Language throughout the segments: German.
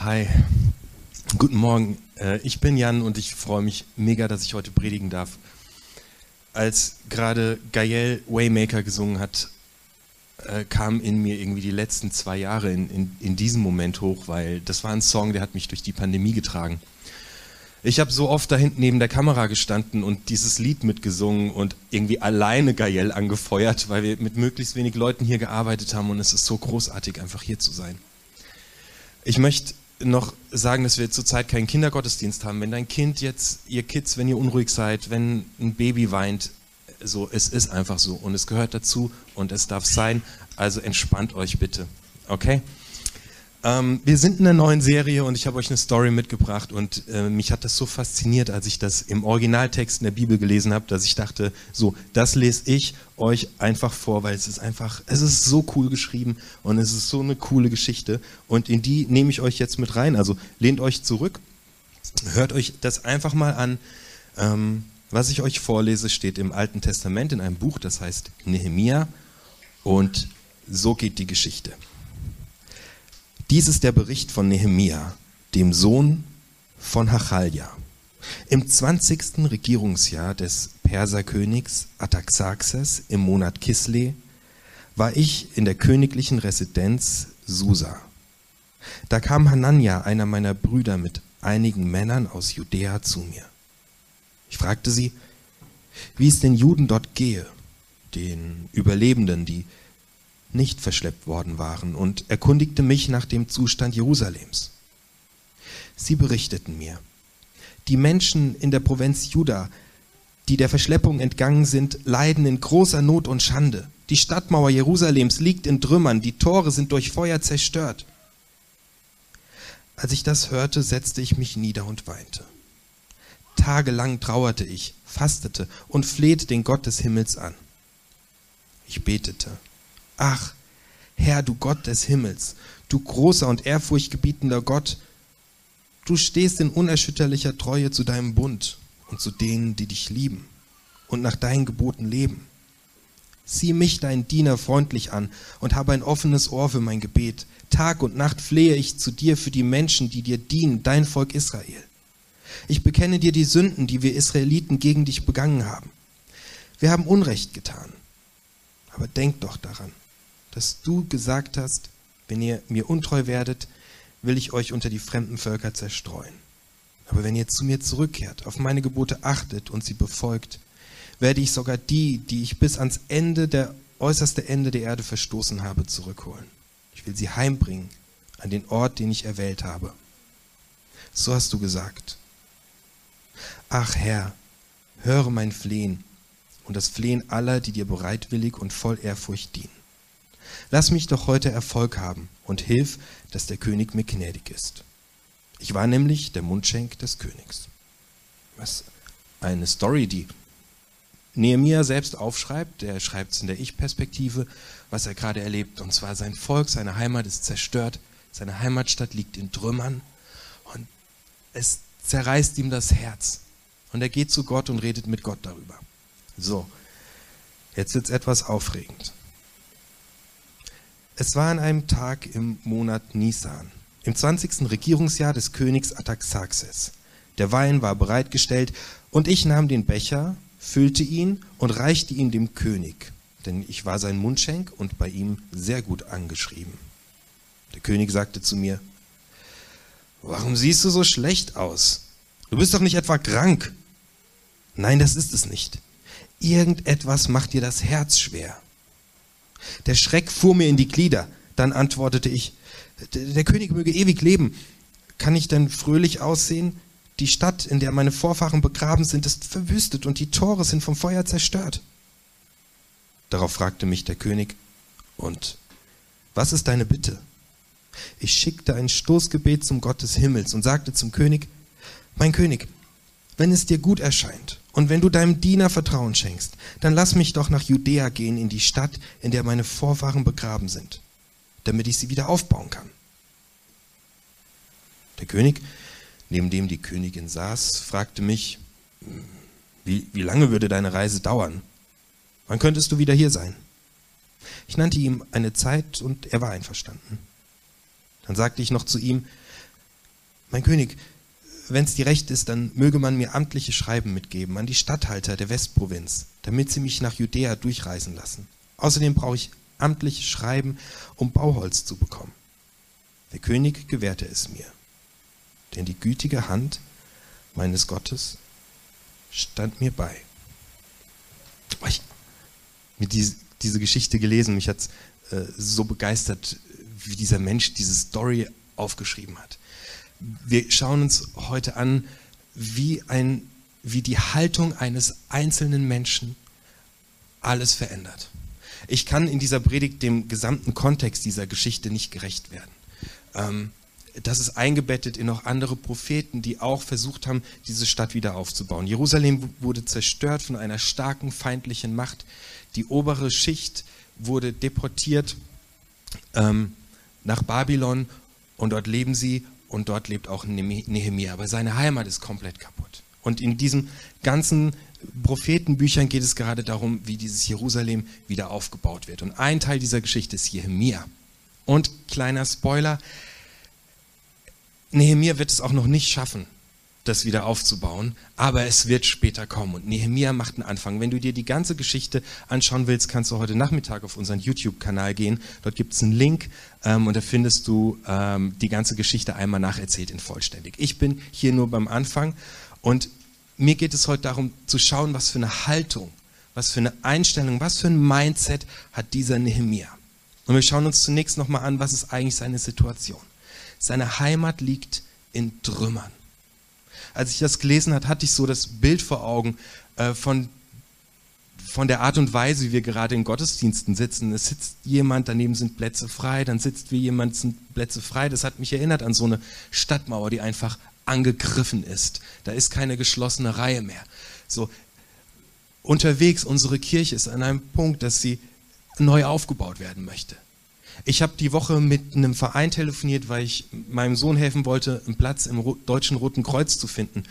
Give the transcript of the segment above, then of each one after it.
Hi, guten Morgen. Äh, ich bin Jan und ich freue mich mega, dass ich heute predigen darf. Als gerade Gael Waymaker gesungen hat, äh, kamen in mir irgendwie die letzten zwei Jahre in, in, in diesem Moment hoch, weil das war ein Song, der hat mich durch die Pandemie getragen. Ich habe so oft da hinten neben der Kamera gestanden und dieses Lied mitgesungen und irgendwie alleine Gael angefeuert, weil wir mit möglichst wenig Leuten hier gearbeitet haben und es ist so großartig, einfach hier zu sein. Ich möchte noch sagen, dass wir zurzeit keinen Kindergottesdienst haben. Wenn dein Kind jetzt, ihr Kids, wenn ihr unruhig seid, wenn ein Baby weint, so, es ist einfach so und es gehört dazu und es darf sein. Also entspannt euch bitte. Okay? Ähm, wir sind in einer neuen Serie und ich habe euch eine Story mitgebracht und äh, mich hat das so fasziniert, als ich das im Originaltext in der Bibel gelesen habe, dass ich dachte, so, das lese ich euch einfach vor, weil es ist einfach, es ist so cool geschrieben und es ist so eine coole Geschichte und in die nehme ich euch jetzt mit rein. Also lehnt euch zurück, hört euch das einfach mal an. Ähm, was ich euch vorlese, steht im Alten Testament in einem Buch, das heißt Nehemia und so geht die Geschichte. Dies ist der Bericht von Nehemia, dem Sohn von Hachalja. Im 20. Regierungsjahr des Perserkönigs Ataxaxes im Monat Kisle war ich in der königlichen Residenz Susa. Da kam Hanania, einer meiner Brüder, mit einigen Männern aus Judäa zu mir. Ich fragte sie, wie es den Juden dort gehe, den Überlebenden, die nicht verschleppt worden waren, und erkundigte mich nach dem Zustand Jerusalems. Sie berichteten mir, die Menschen in der Provinz Juda, die der Verschleppung entgangen sind, leiden in großer Not und Schande. Die Stadtmauer Jerusalems liegt in Trümmern, die Tore sind durch Feuer zerstört. Als ich das hörte, setzte ich mich nieder und weinte. Tagelang trauerte ich, fastete und flehte den Gott des Himmels an. Ich betete. Ach, Herr, du Gott des Himmels, du großer und ehrfurchtgebietender Gott, du stehst in unerschütterlicher Treue zu deinem Bund und zu denen, die dich lieben und nach deinen Geboten leben. Sieh mich, dein Diener, freundlich an und habe ein offenes Ohr für mein Gebet. Tag und Nacht flehe ich zu dir für die Menschen, die dir dienen, dein Volk Israel. Ich bekenne dir die Sünden, die wir Israeliten gegen dich begangen haben. Wir haben Unrecht getan. Aber denk doch daran, dass du gesagt hast, wenn ihr mir untreu werdet, will ich euch unter die fremden Völker zerstreuen. Aber wenn ihr zu mir zurückkehrt, auf meine Gebote achtet und sie befolgt, werde ich sogar die, die ich bis ans Ende der äußerste Ende der Erde verstoßen habe, zurückholen. Ich will sie heimbringen an den Ort, den ich erwählt habe. So hast du gesagt. Ach Herr, höre mein Flehen und das Flehen aller, die dir bereitwillig und voll Ehrfurcht dienen. Lass mich doch heute Erfolg haben und hilf, dass der König mir gnädig ist. Ich war nämlich der Mundschenk des Königs. Was eine Story, die Nehemiah selbst aufschreibt. Der schreibt es in der Ich-Perspektive, was er gerade erlebt. Und zwar sein Volk, seine Heimat ist zerstört, seine Heimatstadt liegt in Trümmern und es zerreißt ihm das Herz. Und er geht zu Gott und redet mit Gott darüber. So, jetzt wird es etwas aufregend. Es war an einem Tag im Monat Nisan, im 20. Regierungsjahr des Königs Ataxaxes. Der Wein war bereitgestellt und ich nahm den Becher, füllte ihn und reichte ihn dem König, denn ich war sein Mundschenk und bei ihm sehr gut angeschrieben. Der König sagte zu mir, Warum siehst du so schlecht aus? Du bist doch nicht etwa krank. Nein, das ist es nicht. Irgendetwas macht dir das Herz schwer. Der Schreck fuhr mir in die Glieder. Dann antwortete ich, der König möge ewig leben. Kann ich denn fröhlich aussehen? Die Stadt, in der meine Vorfahren begraben sind, ist verwüstet und die Tore sind vom Feuer zerstört. Darauf fragte mich der König, und was ist deine Bitte? Ich schickte ein Stoßgebet zum Gott des Himmels und sagte zum König, mein König, wenn es dir gut erscheint und wenn du deinem Diener Vertrauen schenkst, dann lass mich doch nach Judäa gehen, in die Stadt, in der meine Vorfahren begraben sind, damit ich sie wieder aufbauen kann. Der König, neben dem die Königin saß, fragte mich, wie, wie lange würde deine Reise dauern? Wann könntest du wieder hier sein? Ich nannte ihm eine Zeit und er war einverstanden. Dann sagte ich noch zu ihm, Mein König, wenn es dir recht ist, dann möge man mir amtliche Schreiben mitgeben an die Statthalter der Westprovinz, damit sie mich nach Judäa durchreisen lassen. Außerdem brauche ich amtliche Schreiben, um Bauholz zu bekommen. Der König gewährte es mir, denn die gütige Hand meines Gottes stand mir bei. Ich mir diese, diese Geschichte gelesen, mich hat äh, so begeistert, wie dieser Mensch diese Story aufgeschrieben hat. Wir schauen uns heute an, wie, ein, wie die Haltung eines einzelnen Menschen alles verändert. Ich kann in dieser Predigt dem gesamten Kontext dieser Geschichte nicht gerecht werden. Ähm, das ist eingebettet in noch andere Propheten, die auch versucht haben, diese Stadt wieder aufzubauen. Jerusalem wurde zerstört von einer starken feindlichen Macht. Die obere Schicht wurde deportiert ähm, nach Babylon und dort leben sie und dort lebt auch Nehemiah. Aber seine Heimat ist komplett kaputt. Und in diesen ganzen Prophetenbüchern geht es gerade darum, wie dieses Jerusalem wieder aufgebaut wird. Und ein Teil dieser Geschichte ist Nehemiah. Und kleiner Spoiler, Nehemiah wird es auch noch nicht schaffen, das wieder aufzubauen, aber es wird später kommen. Und Nehemiah macht einen Anfang. Wenn du dir die ganze Geschichte anschauen willst, kannst du heute Nachmittag auf unseren YouTube-Kanal gehen. Dort gibt es einen Link ähm, und da findest du ähm, die ganze Geschichte einmal nacherzählt in vollständig. Ich bin hier nur beim Anfang und mir geht es heute darum zu schauen, was für eine Haltung, was für eine Einstellung, was für ein Mindset hat dieser Nehemiah. Und wir schauen uns zunächst nochmal an, was ist eigentlich seine Situation. Seine Heimat liegt in Trümmern als ich das gelesen habe, hatte ich so das Bild vor Augen äh, von, von der Art und Weise, wie wir gerade in Gottesdiensten sitzen. Es sitzt jemand, daneben sind Plätze frei, dann sitzt wie jemand, sind Plätze frei. Das hat mich erinnert an so eine Stadtmauer, die einfach angegriffen ist. Da ist keine geschlossene Reihe mehr. So unterwegs, unsere Kirche ist an einem Punkt, dass sie neu aufgebaut werden möchte. Ich habe die Woche mit einem Verein telefoniert, weil ich meinem Sohn helfen wollte, einen Platz im Deutschen Roten Kreuz zu finden.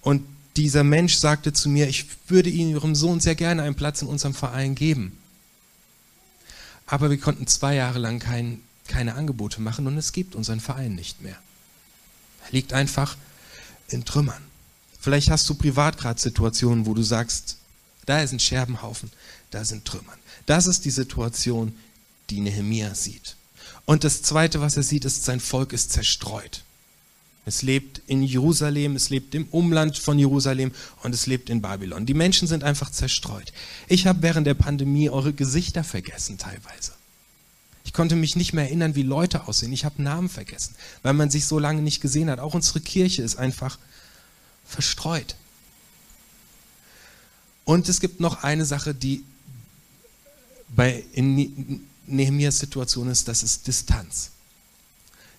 Und dieser Mensch sagte zu mir, ich würde Ihrem Sohn sehr gerne einen Platz in unserem Verein geben. Aber wir konnten zwei Jahre lang kein, keine Angebote machen und es gibt unseren Verein nicht mehr. Er liegt einfach in Trümmern. Vielleicht hast du privat gerade Situationen, wo du sagst, da ist ein Scherbenhaufen, da sind Trümmern. Das ist die Situation, die Nehemia sieht. Und das Zweite, was er sieht, ist, sein Volk ist zerstreut. Es lebt in Jerusalem, es lebt im Umland von Jerusalem und es lebt in Babylon. Die Menschen sind einfach zerstreut. Ich habe während der Pandemie eure Gesichter vergessen teilweise. Ich konnte mich nicht mehr erinnern, wie Leute aussehen. Ich habe Namen vergessen, weil man sich so lange nicht gesehen hat. Auch unsere Kirche ist einfach verstreut. Und es gibt noch eine Sache, die bei, in, Nehemias Situation ist, das ist Distanz.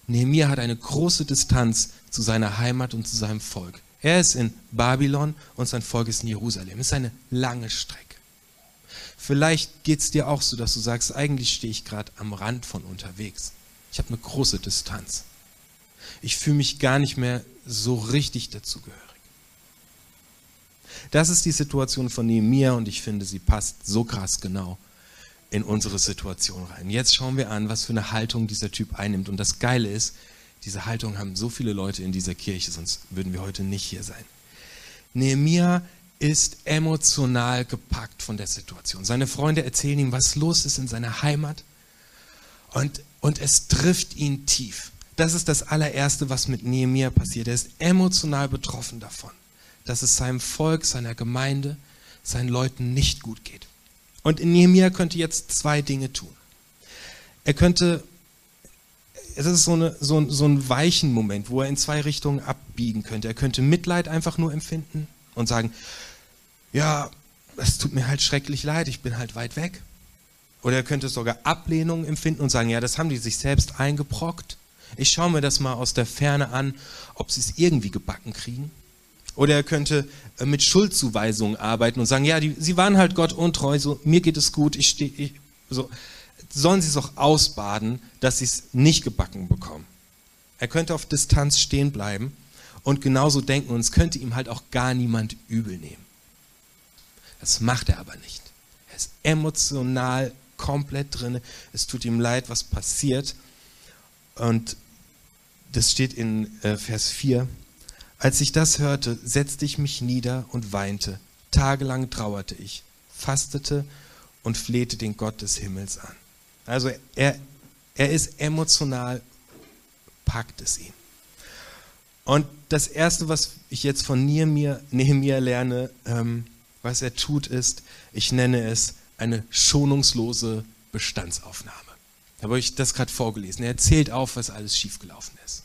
Nehemia hat eine große Distanz zu seiner Heimat und zu seinem Volk. Er ist in Babylon und sein Volk ist in Jerusalem. Es ist eine lange Strecke. Vielleicht geht es dir auch so, dass du sagst, eigentlich stehe ich gerade am Rand von unterwegs. Ich habe eine große Distanz. Ich fühle mich gar nicht mehr so richtig dazugehörig. Das ist die Situation von Nehemia und ich finde, sie passt so krass genau in unsere Situation rein. Jetzt schauen wir an, was für eine Haltung dieser Typ einnimmt. Und das Geile ist, diese Haltung haben so viele Leute in dieser Kirche, sonst würden wir heute nicht hier sein. Nehemiah ist emotional gepackt von der Situation. Seine Freunde erzählen ihm, was los ist in seiner Heimat. Und, und es trifft ihn tief. Das ist das allererste, was mit Nehemiah passiert. Er ist emotional betroffen davon, dass es seinem Volk, seiner Gemeinde, seinen Leuten nicht gut geht. Und Nehemiah könnte jetzt zwei Dinge tun. Er könnte, es ist so, eine, so, so ein weichen Moment, wo er in zwei Richtungen abbiegen könnte. Er könnte Mitleid einfach nur empfinden und sagen, ja, es tut mir halt schrecklich leid, ich bin halt weit weg. Oder er könnte sogar Ablehnung empfinden und sagen, ja, das haben die sich selbst eingebrockt. Ich schaue mir das mal aus der Ferne an, ob sie es irgendwie gebacken kriegen. Oder er könnte äh, mit Schuldzuweisungen arbeiten und sagen, ja, die, sie waren halt Gott untreu, so, mir geht es gut, ich stehe, so. Sollen sie es auch ausbaden, dass sie es nicht gebacken bekommen. Er könnte auf Distanz stehen bleiben und genauso denken und es könnte ihm halt auch gar niemand übel nehmen. Das macht er aber nicht. Er ist emotional komplett drin. Es tut ihm leid, was passiert. Und das steht in äh, Vers 4. Als ich das hörte, setzte ich mich nieder und weinte. Tagelang trauerte ich, fastete und flehte den Gott des Himmels an. Also er, er ist emotional, packt es ihn. Und das Erste, was ich jetzt von Nehemiah, lerne, ähm, was er tut, ist, ich nenne es eine schonungslose Bestandsaufnahme. Da habe ich das gerade vorgelesen. Er zählt auf, was alles schiefgelaufen ist.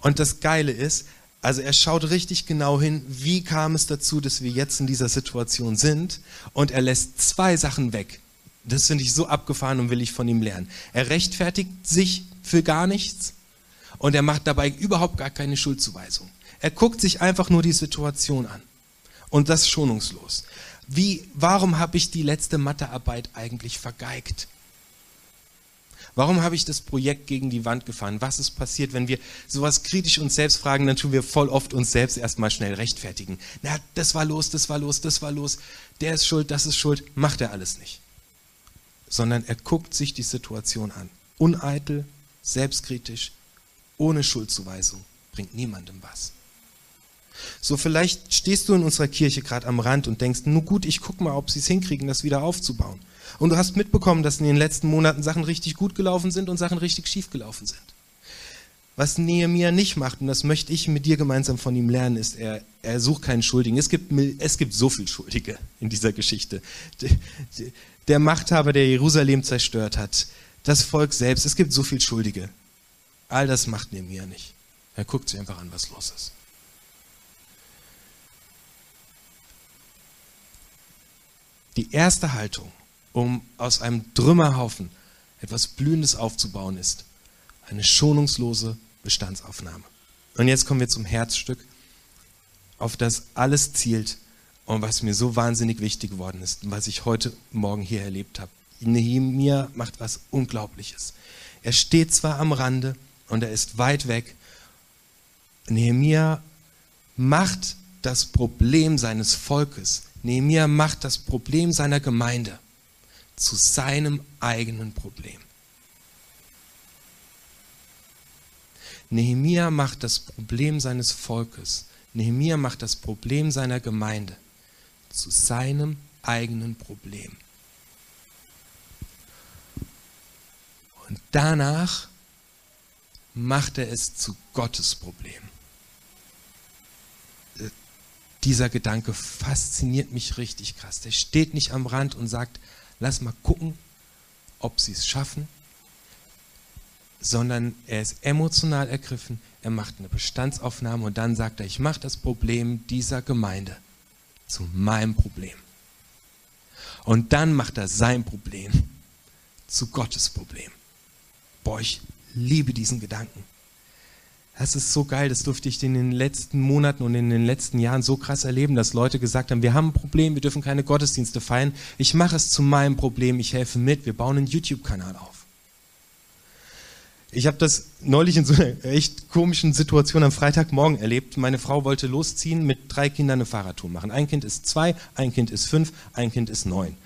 Und das Geile ist, also er schaut richtig genau hin, wie kam es dazu, dass wir jetzt in dieser Situation sind. Und er lässt zwei Sachen weg. Das finde ich so abgefahren und will ich von ihm lernen. Er rechtfertigt sich für gar nichts und er macht dabei überhaupt gar keine Schuldzuweisung. Er guckt sich einfach nur die Situation an und das schonungslos. Wie, warum habe ich die letzte Mathearbeit eigentlich vergeigt? Warum habe ich das Projekt gegen die Wand gefahren? Was ist passiert, wenn wir sowas kritisch uns selbst fragen, dann tun wir voll oft uns selbst erstmal schnell rechtfertigen. Na, das war los, das war los, das war los, der ist schuld, das ist schuld, macht er alles nicht. Sondern er guckt sich die Situation an. Uneitel, selbstkritisch, ohne Schuldzuweisung, bringt niemandem was. So vielleicht stehst du in unserer Kirche gerade am Rand und denkst, nur gut, ich guck mal, ob sie es hinkriegen, das wieder aufzubauen. Und du hast mitbekommen, dass in den letzten Monaten Sachen richtig gut gelaufen sind und Sachen richtig schief gelaufen sind. Was Nehemiah nicht macht, und das möchte ich mit dir gemeinsam von ihm lernen, ist, er, er sucht keinen Schuldigen. Es gibt, es gibt so viel Schuldige in dieser Geschichte. Der Machthaber, der Jerusalem zerstört hat, das Volk selbst, es gibt so viel Schuldige. All das macht Nehemiah nicht. Er guckt sich einfach an, was los ist. Die erste Haltung um aus einem Trümmerhaufen etwas Blühendes aufzubauen ist. Eine schonungslose Bestandsaufnahme. Und jetzt kommen wir zum Herzstück, auf das alles zielt und was mir so wahnsinnig wichtig geworden ist und was ich heute Morgen hier erlebt habe. Nehemiah macht was Unglaubliches. Er steht zwar am Rande und er ist weit weg. Nehemiah macht das Problem seines Volkes. Nehemiah macht das Problem seiner Gemeinde zu seinem eigenen Problem. Nehemia macht das Problem seines Volkes, Nehemia macht das Problem seiner Gemeinde zu seinem eigenen Problem. Und danach macht er es zu Gottes Problem. Dieser Gedanke fasziniert mich richtig krass. Der steht nicht am Rand und sagt, lass mal gucken, ob sie es schaffen, sondern er ist emotional ergriffen, er macht eine Bestandsaufnahme und dann sagt er, ich mache das Problem dieser Gemeinde zu meinem Problem. Und dann macht er sein Problem zu Gottes Problem. Boah, ich liebe diesen Gedanken. Das ist so geil, das durfte ich in den letzten Monaten und in den letzten Jahren so krass erleben, dass Leute gesagt haben, wir haben ein Problem, wir dürfen keine Gottesdienste feiern. Ich mache es zu meinem Problem, ich helfe mit, wir bauen einen YouTube-Kanal auf. Ich habe das neulich in so einer echt komischen Situation am Freitagmorgen erlebt. Meine Frau wollte losziehen, mit drei Kindern eine Fahrradtour machen. Ein Kind ist zwei, ein Kind ist fünf, ein Kind ist neun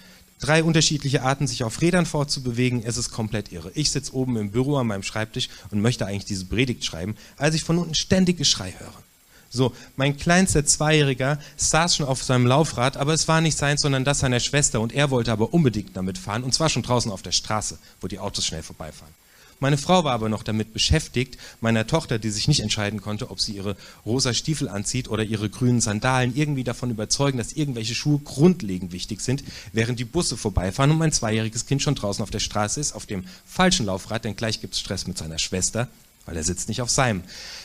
drei unterschiedliche Arten, sich auf Rädern fortzubewegen. Es ist komplett irre. Ich sitze oben im Büro an meinem Schreibtisch und möchte eigentlich diese Predigt schreiben, als ich von unten ständig Geschrei höre. So, mein kleinster Zweijähriger saß schon auf seinem Laufrad, aber es war nicht seins, sondern das seiner Schwester und er wollte aber unbedingt damit fahren und zwar schon draußen auf der Straße, wo die Autos schnell vorbeifahren. Meine Frau war aber noch damit beschäftigt, meiner Tochter, die sich nicht entscheiden konnte, ob sie ihre rosa Stiefel anzieht oder ihre grünen Sandalen, irgendwie davon überzeugen, dass irgendwelche Schuhe grundlegend wichtig sind, während die Busse vorbeifahren und mein zweijähriges Kind schon draußen auf der Straße ist, auf dem falschen Laufrad, denn gleich gibt es Stress mit seiner Schwester, weil er sitzt nicht auf seinem.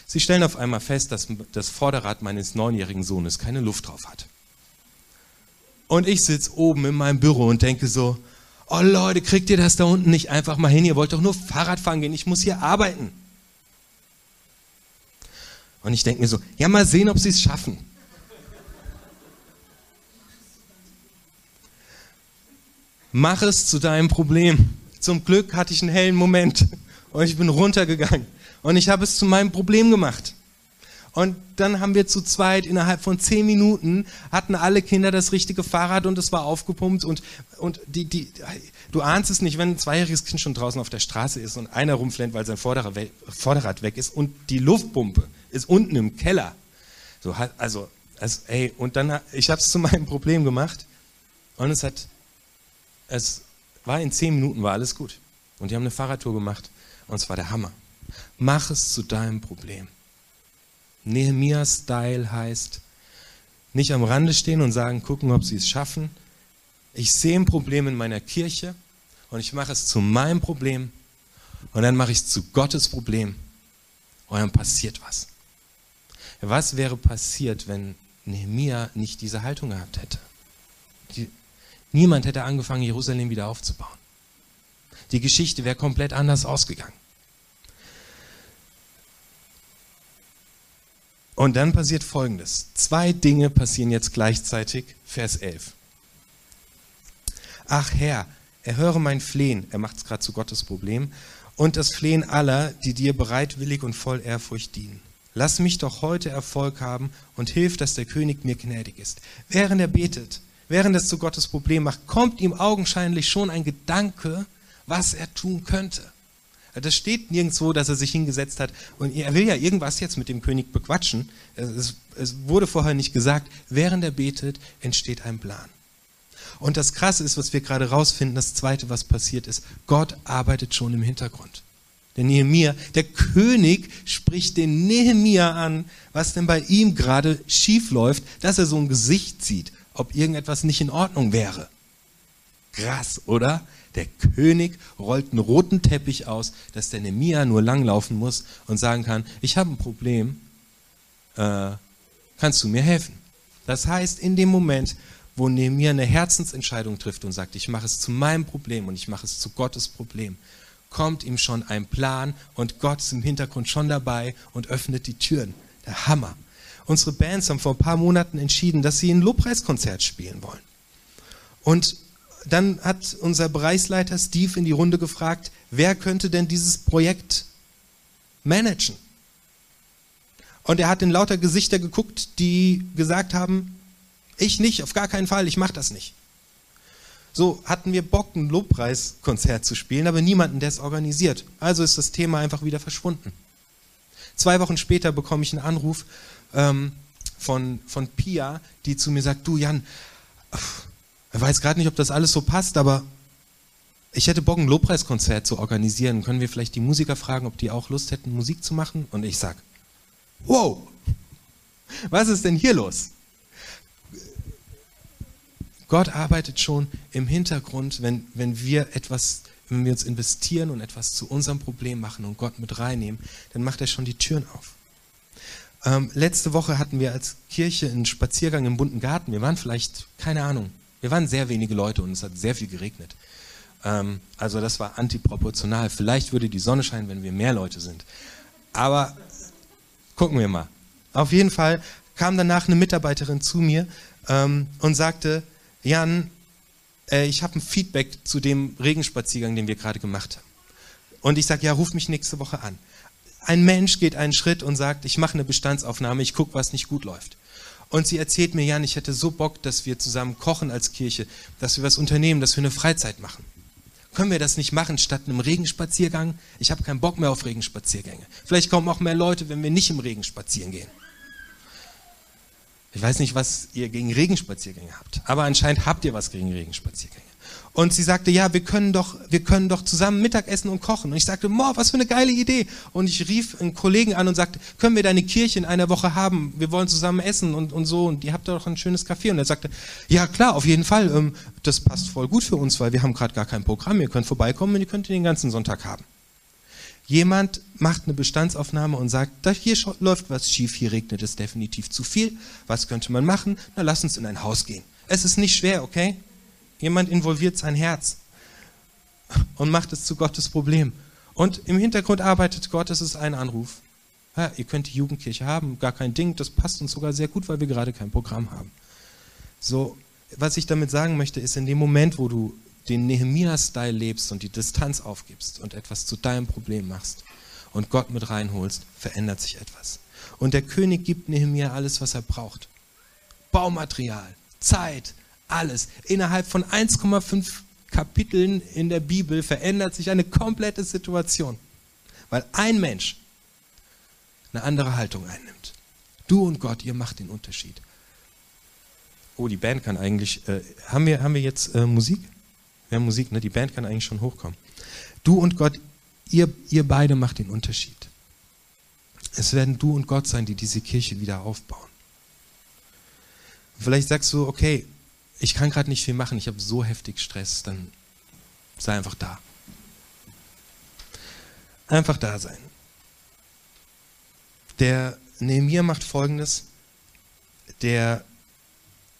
Sie stellen auf einmal fest, dass das Vorderrad meines neunjährigen Sohnes keine Luft drauf hat. Und ich sitze oben in meinem Büro und denke so, oh Leute, kriegt ihr das da unten nicht einfach mal hin? Ihr wollt doch nur Fahrrad fahren gehen, ich muss hier arbeiten. Und ich denke mir so, ja, mal sehen, ob sie es schaffen. Mach es zu deinem Problem. Zum Glück hatte ich einen hellen Moment und ich bin runtergegangen und ich habe es zu meinem Problem gemacht. Und dann haben wir zu zweit innerhalb von zehn Minuten hatten alle Kinder das richtige Fahrrad und es war aufgepumpt und, und die, die, du ahnst es nicht, wenn ein zweijähriges Kind schon draußen auf der Straße ist und einer rumflennt, weil sein Vorderrad weg ist und die Luftpumpe ist unten im Keller. So, also, also ey, und dann, ich habe es zu meinem Problem gemacht und es hat, es war in zehn Minuten, war alles gut. Und die haben eine Fahrradtour gemacht und es war der Hammer. Mach es zu deinem Problem. Nehemiah-Style heißt, nicht am Rande stehen und sagen, gucken, ob sie es schaffen. Ich sehe ein Problem in meiner Kirche und ich mache es zu meinem Problem und dann mache ich es zu Gottes Problem und dann passiert was. Was wäre passiert, wenn Nehemiah nicht diese Haltung gehabt hätte? Die, niemand hätte angefangen, Jerusalem wieder aufzubauen. Die Geschichte wäre komplett anders ausgegangen. Und dann passiert Folgendes. Zwei Dinge passieren jetzt gleichzeitig. Vers 11. Ach Herr, erhöre mein Flehen. Er macht es gerade zu Gottes Problem. Und das Flehen aller, die dir bereitwillig und voll Ehrfurcht dienen. Lass mich doch heute Erfolg haben und hilf, dass der König mir gnädig ist. Während er betet, während es zu Gottes Problem macht, kommt ihm augenscheinlich schon ein Gedanke, was er tun könnte. Das steht nirgendwo, dass er sich hingesetzt hat und er will ja irgendwas jetzt mit dem König bequatschen. Es, es wurde vorher nicht gesagt. Während er betet, entsteht ein Plan. Und das Krasse ist, was wir gerade rausfinden, das Zweite, was passiert ist, Gott arbeitet schon im Hintergrund. Der Nehemia, der König spricht den Nehemia an, was denn bei ihm gerade schief läuft, dass er so ein Gesicht sieht, ob irgendetwas nicht in Ordnung wäre. Krass, oder? Der König rollt einen roten Teppich aus, dass der Nemia nur langlaufen muss und sagen kann, ich habe ein Problem, äh, kannst du mir helfen? Das heißt, in dem Moment, wo Nehemiah eine Herzensentscheidung trifft und sagt, ich mache es zu meinem Problem und ich mache es zu Gottes Problem, kommt ihm schon ein Plan und Gott ist im Hintergrund schon dabei und öffnet die Türen. Der Hammer. Unsere Bands haben vor ein paar Monaten entschieden, dass sie ein Lobpreiskonzert spielen wollen. Und dann hat unser Bereichsleiter Steve in die Runde gefragt, wer könnte denn dieses Projekt managen? Und er hat in lauter Gesichter geguckt, die gesagt haben, ich nicht, auf gar keinen Fall, ich mache das nicht. So hatten wir Bock, ein Lobpreiskonzert zu spielen, aber niemanden, der es organisiert. Also ist das Thema einfach wieder verschwunden. Zwei Wochen später bekomme ich einen Anruf ähm, von, von Pia, die zu mir sagt, du Jan, ich weiß gerade nicht, ob das alles so passt, aber ich hätte Bock, ein Lobpreiskonzert zu organisieren. Können wir vielleicht die Musiker fragen, ob die auch Lust hätten, Musik zu machen? Und ich sag, wow, was ist denn hier los? Gott arbeitet schon im Hintergrund, wenn, wenn wir etwas, wenn wir uns investieren und etwas zu unserem Problem machen und Gott mit reinnehmen, dann macht er schon die Türen auf. Ähm, letzte Woche hatten wir als Kirche einen Spaziergang im bunten Garten. Wir waren vielleicht, keine Ahnung, wir waren sehr wenige Leute und es hat sehr viel geregnet. Ähm, also das war antiproportional. Vielleicht würde die Sonne scheinen, wenn wir mehr Leute sind. Aber gucken wir mal. Auf jeden Fall kam danach eine Mitarbeiterin zu mir ähm, und sagte, Jan, äh, ich habe ein Feedback zu dem Regenspaziergang, den wir gerade gemacht haben. Und ich sage, ja, ruf mich nächste Woche an. Ein Mensch geht einen Schritt und sagt, ich mache eine Bestandsaufnahme, ich gucke, was nicht gut läuft. Und sie erzählt mir, Jan, ich hätte so Bock, dass wir zusammen kochen als Kirche, dass wir was unternehmen, dass wir eine Freizeit machen. Können wir das nicht machen statt einem Regenspaziergang? Ich habe keinen Bock mehr auf Regenspaziergänge. Vielleicht kommen auch mehr Leute, wenn wir nicht im Regen spazieren gehen. Ich weiß nicht, was ihr gegen Regenspaziergänge habt, aber anscheinend habt ihr was gegen Regenspaziergänge. Und sie sagte, ja, wir können doch, wir können doch zusammen Mittagessen und kochen. Und ich sagte, Mo, was für eine geile Idee. Und ich rief einen Kollegen an und sagte, können wir deine Kirche in einer Woche haben? Wir wollen zusammen essen und, und so. Und ihr habt doch ein schönes Café. Und er sagte, ja klar, auf jeden Fall. Ähm, das passt voll gut für uns, weil wir haben gerade gar kein Programm. Ihr könnt vorbeikommen und ihr könnt den ganzen Sonntag haben. Jemand macht eine Bestandsaufnahme und sagt, da hier läuft was schief, hier regnet es definitiv zu viel. Was könnte man machen? Na, lass uns in ein Haus gehen. Es ist nicht schwer, okay? Jemand involviert sein Herz und macht es zu Gottes Problem. Und im Hintergrund arbeitet Gott, es ist ein Anruf. Ja, ihr könnt die Jugendkirche haben, gar kein Ding, das passt uns sogar sehr gut, weil wir gerade kein Programm haben. So, was ich damit sagen möchte, ist in dem Moment, wo du den Nehemiah-Style lebst und die Distanz aufgibst und etwas zu deinem Problem machst und Gott mit reinholst, verändert sich etwas. Und der König gibt Nehemiah alles, was er braucht. Baumaterial, Zeit, alles. Innerhalb von 1,5 Kapiteln in der Bibel verändert sich eine komplette Situation, weil ein Mensch eine andere Haltung einnimmt. Du und Gott, ihr macht den Unterschied. Oh, die Band kann eigentlich. Äh, haben, wir, haben wir jetzt äh, Musik? Wir haben Musik, ne? Die Band kann eigentlich schon hochkommen. Du und Gott, ihr, ihr beide macht den Unterschied. Es werden du und Gott sein, die diese Kirche wieder aufbauen. Vielleicht sagst du, okay, ich kann gerade nicht viel machen, ich habe so heftig Stress, dann sei einfach da. Einfach da sein. Der Nehemiah macht folgendes: Der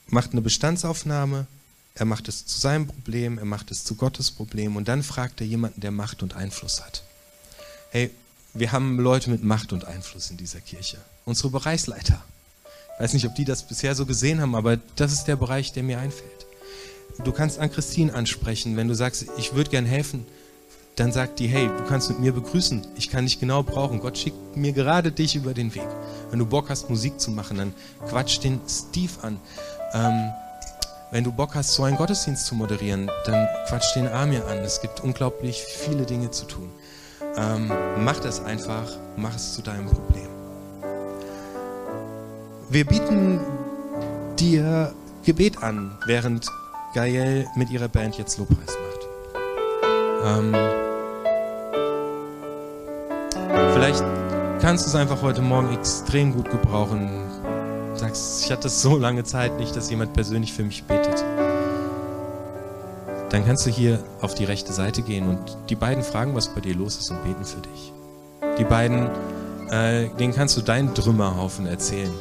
macht eine Bestandsaufnahme, er macht es zu seinem Problem, er macht es zu Gottes Problem und dann fragt er jemanden, der Macht und Einfluss hat. Hey, wir haben Leute mit Macht und Einfluss in dieser Kirche. Unsere Bereichsleiter. Weiß nicht, ob die das bisher so gesehen haben, aber das ist der Bereich, der mir einfällt. Du kannst an Christine ansprechen, wenn du sagst, ich würde gern helfen, dann sagt die, hey, du kannst mit mir begrüßen, ich kann dich genau brauchen. Gott schickt mir gerade dich über den Weg. Wenn du Bock hast, Musik zu machen, dann quatsch den Steve an. Ähm, wenn du Bock hast, so einen Gottesdienst zu moderieren, dann quatsch den Amir an. Es gibt unglaublich viele Dinge zu tun. Ähm, mach das einfach, mach es zu deinem Problem. Wir bieten dir Gebet an, während Gael mit ihrer Band jetzt Lobpreis macht. Ähm, vielleicht kannst du es einfach heute Morgen extrem gut gebrauchen. Sagst, ich hatte so lange Zeit nicht, dass jemand persönlich für mich betet. Dann kannst du hier auf die rechte Seite gehen und die beiden fragen, was bei dir los ist und beten für dich. Die beiden, äh, denen kannst du deinen Trümmerhaufen erzählen.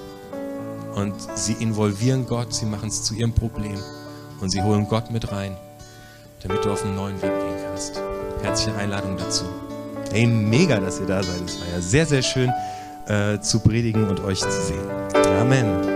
Und sie involvieren Gott, sie machen es zu ihrem Problem und sie holen Gott mit rein, damit du auf einen neuen Weg gehen kannst. Herzliche Einladung dazu. Hey, mega, dass ihr da seid. Es war ja sehr, sehr schön äh, zu predigen und euch zu sehen. Amen.